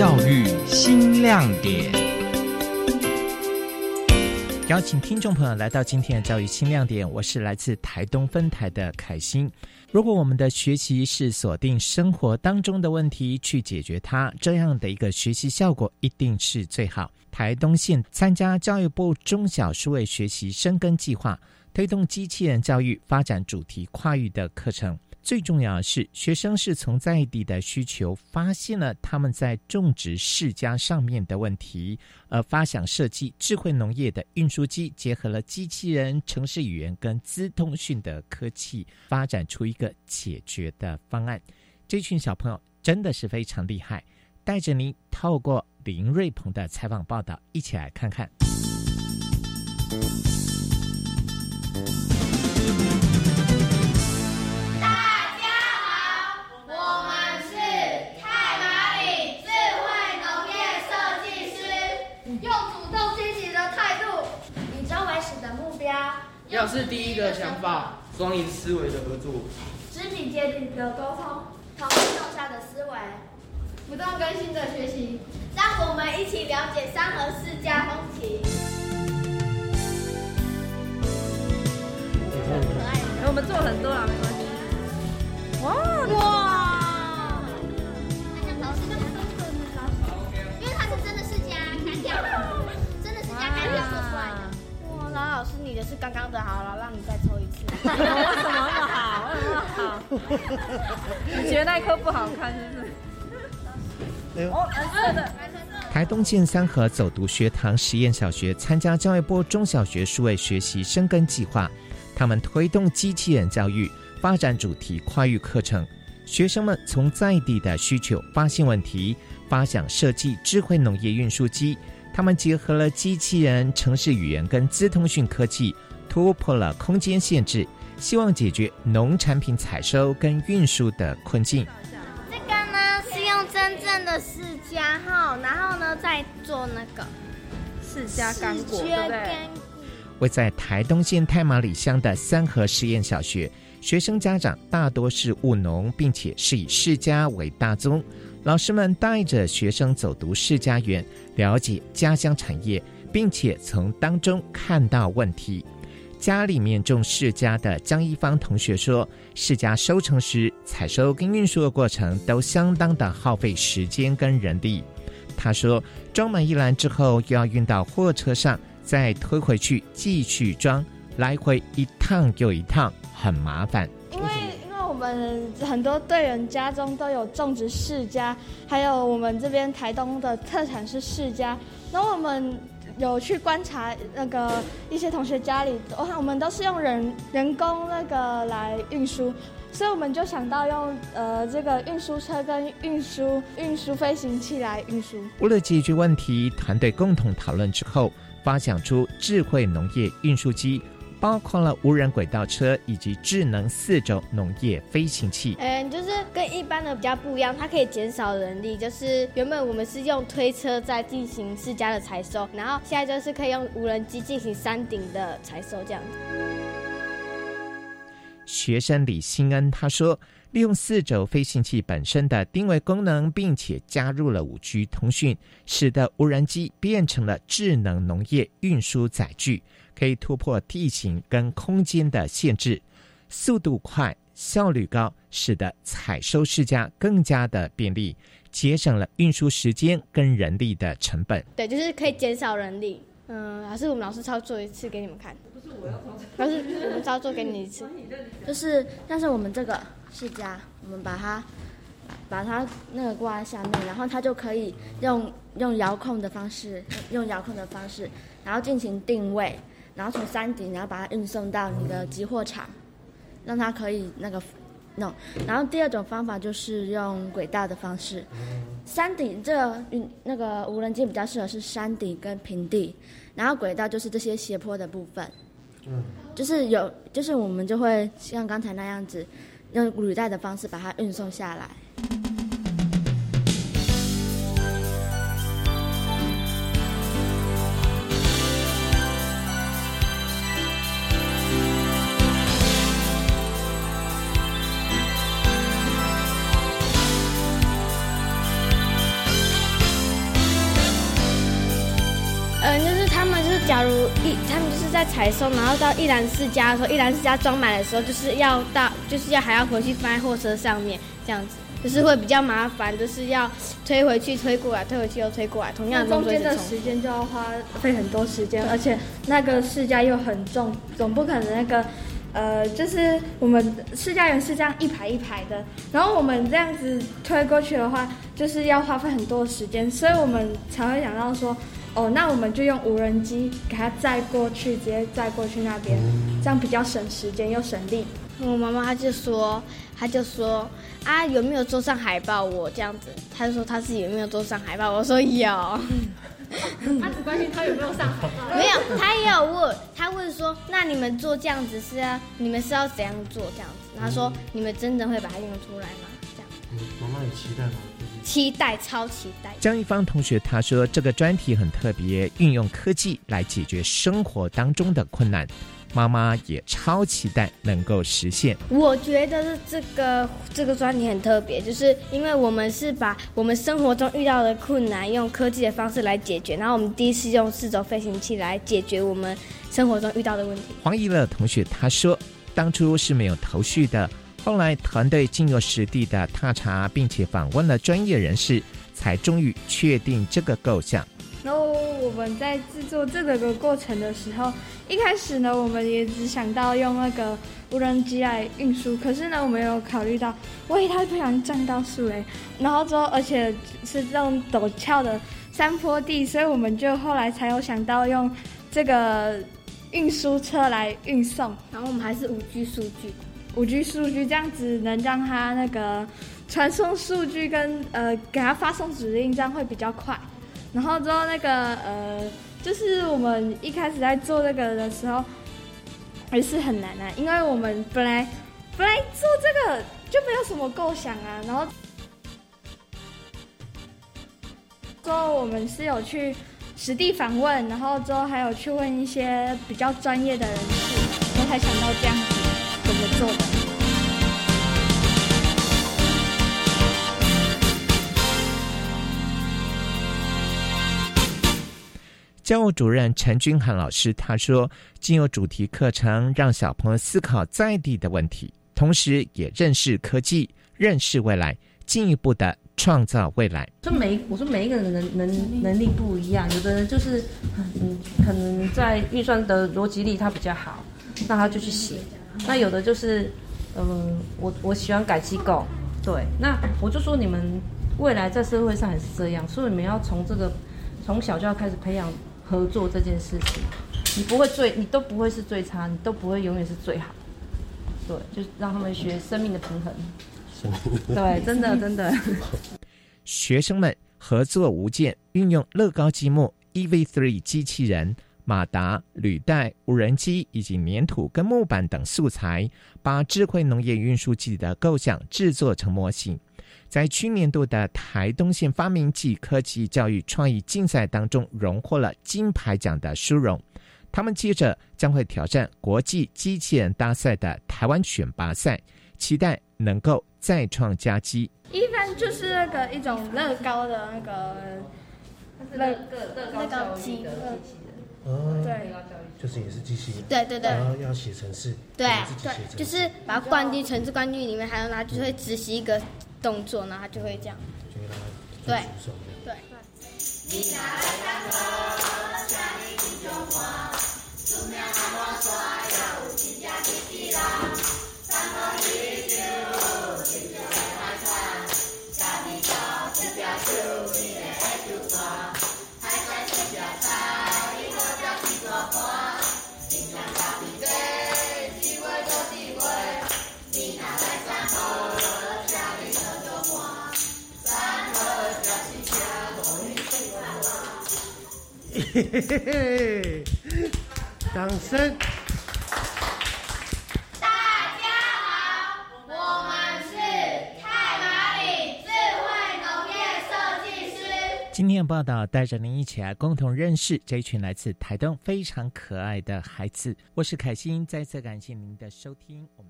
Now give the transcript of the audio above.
教育新亮点。邀请听众朋友来到今天的教育新亮点，我是来自台东分台的凯欣。如果我们的学习是锁定生活当中的问题去解决它，这样的一个学习效果一定是最好。台东县参加教育部中小数位学习深耕计划，推动机器人教育发展主题跨域的课程。最重要的是，学生是从在地的需求发现了他们在种植世家上面的问题，而发想设计智慧农业的运输机，结合了机器人、城市语言跟资通讯的科技，发展出一个解决的方案。这群小朋友真的是非常厉害，带着您透过林瑞鹏的采访报道，一起来看看。双赢思维的合作，肢体接地的沟通，同一上下的思维，不断更新的学习，让我们一起了解三和世家风情。很可爱，我们做很多了，没关系。哇哇！因为他是真的世家干掉，真的是家干掉做出来的。老师，你的是刚刚的，好了，让你再抽一次。为什么那么好？为什么好？你觉得那一颗不好看，是不是？哦，蓝色的。台东县三河走读学堂实验小学参加教育部中小学数位学习深耕计划，他们推动机器人教育发展主题跨域课程，学生们从在地的需求发现问题，发想设计智慧农业运输机。他们结合了机器人、城市语言跟资通讯科技，突破了空间限制，希望解决农产品采收跟运输的困境。这个呢是用真正的释迦号，然后呢再做那个释迦干果，对不对？位在台东县太马里乡的三河实验小学，学生家长大多是务农，并且是以世家为大宗。老师们带着学生走读世家园，了解家乡产业，并且从当中看到问题。家里面种世家的江一芳同学说，世家收成时，采收跟运输的过程都相当的耗费时间跟人力。他说，装满一篮之后，又要运到货车上，再推回去继续装，来回一趟又一趟，很麻烦。因为因为我们很多队员家中都有种植世家，还有我们这边台东的特产是世家。那我们有去观察那个一些同学家里，我看我们都是用人人工那个来运输，所以我们就想到用呃这个运输车跟运输运输飞行器来运输。为了解决问题，团队共同讨论之后，发想出智慧农业运输机。包括了无人轨道车以及智能四轴农业飞行器。嗯，就是跟一般的比较不一样，它可以减少人力。就是原本我们是用推车在进行自家的采收，然后现在就是可以用无人机进行山顶的采收这样子。学生李新恩他说，利用四轴飞行器本身的定位功能，并且加入了五 G 通讯，使得无人机变成了智能农业运输载具。可以突破地形跟空间的限制，速度快、效率高，使得采收世家更加的便利，节省了运输时间跟人力的成本。对，就是可以减少人力。嗯，还是我们老师操作一次给你们看。但是我，们操作给你一次。就是但是我们这个是家，我们把它把它那个挂在下面，然后它就可以用用遥控的方式，用遥控的方式，然后进行定位。然后从山顶，然后把它运送到你的集货场，让它可以那个弄。然后第二种方法就是用轨道的方式。山顶这个那个无人机比较适合是山顶跟平地，然后轨道就是这些斜坡的部分。嗯，就是有，就是我们就会像刚才那样子，用履带的方式把它运送下来。一，他们就是在采收，然后到一兰世家的时候，一兰世家装满的时候，就是要到，就是要还要回去放在货车上面，这样子，就是会比较麻烦，就是要推回去、推过来、推回去又推过来，同样中间的时间就要花费很多时间，而且那个世家又很重，总不可能那个。呃，就是我们试驾员是这样一排一排的，然后我们这样子推过去的话，就是要花费很多时间，所以我们才会想到说，哦，那我们就用无人机给它载过去，直接载过去那边，这样比较省时间又省力。我妈妈她就说，她就说啊，有没有做上海报？我这样子，她就说她自己有没有做上海报？我说有。他只关心他有没有上海报，没有，他也有问，他问说，那你们做这样子是啊？你们是要怎样做这样子？他说，你们真的会把它用出来吗？这样。妈妈有期待吗？期待，超期待。江一芳同学他说，这个专题很特别，运用科技来解决生活当中的困难。妈妈也超期待能够实现。我觉得这个这个专题很特别，就是因为我们是把我们生活中遇到的困难用科技的方式来解决，然后我们第一次用四轴飞行器来解决我们生活中遇到的问题。黄怡乐同学他说，当初是没有头绪的，后来团队经由实地的踏查，并且访问了专业人士，才终于确定这个构想。然后我们在制作这个个过程的时候，一开始呢，我们也只想到用那个无人机来运输。可是呢，我们有考虑到，万一它不小心撞到树诶，然后之后而且是这种陡峭的山坡地，所以我们就后来才有想到用这个运输车来运送。然后我们还是五 G 数据，五 G 数据这样子能让它那个传送数据跟呃给它发送指令，这样会比较快。然后之后那个呃，就是我们一开始在做这个的时候，还是很难啊，因为我们本来本来做这个就没有什么构想啊。然后之后我们是有去实地访问，然后之后还有去问一些比较专业的人士，然后才想到这样教务主任陈君涵老师他说：“经由主题课程，让小朋友思考在地的问题，同时也认识科技，认识未来，进一步的创造未来。”说每我说每一个人能能能力不一样，有的人就是嗯，可能在预算的逻辑力他比较好，那他就去写；那有的就是嗯，我我喜欢改机构，对，那我就说你们未来在社会上也是这样，所以你们要从这个从小就要开始培养。合作这件事情，你不会最，你都不会是最差，你都不会永远是最好。对，就是让他们学生命的平衡。对，真的真的。学生们合作无间，运用乐高积木、EV3 机器人、马达、履带、无人机以及粘土跟木板等素材，把智慧农业运输机的构想制作成模型。在去年度的台东县发明暨科技教育创意竞赛当中，荣获了金牌奖的殊荣。他们接着将会挑战国际机器人大赛的台湾选拔赛，期待能够再创佳绩。一般就是那个一种乐高的那个乐乐乐高机的哦，对，就是也是机器人，对对对，然后要写程式，对对，就是把它灌进程式灌进里面，还有它就会执行一个。动作然后它就会这样。对对。嘿嘿嘿嘿，掌声！大家好，我们是太马里智慧农业设计师。今天的报道带着您一起来共同认识这一群来自台东非常可爱的孩子。我是凯欣，再次感谢您的收听。我们。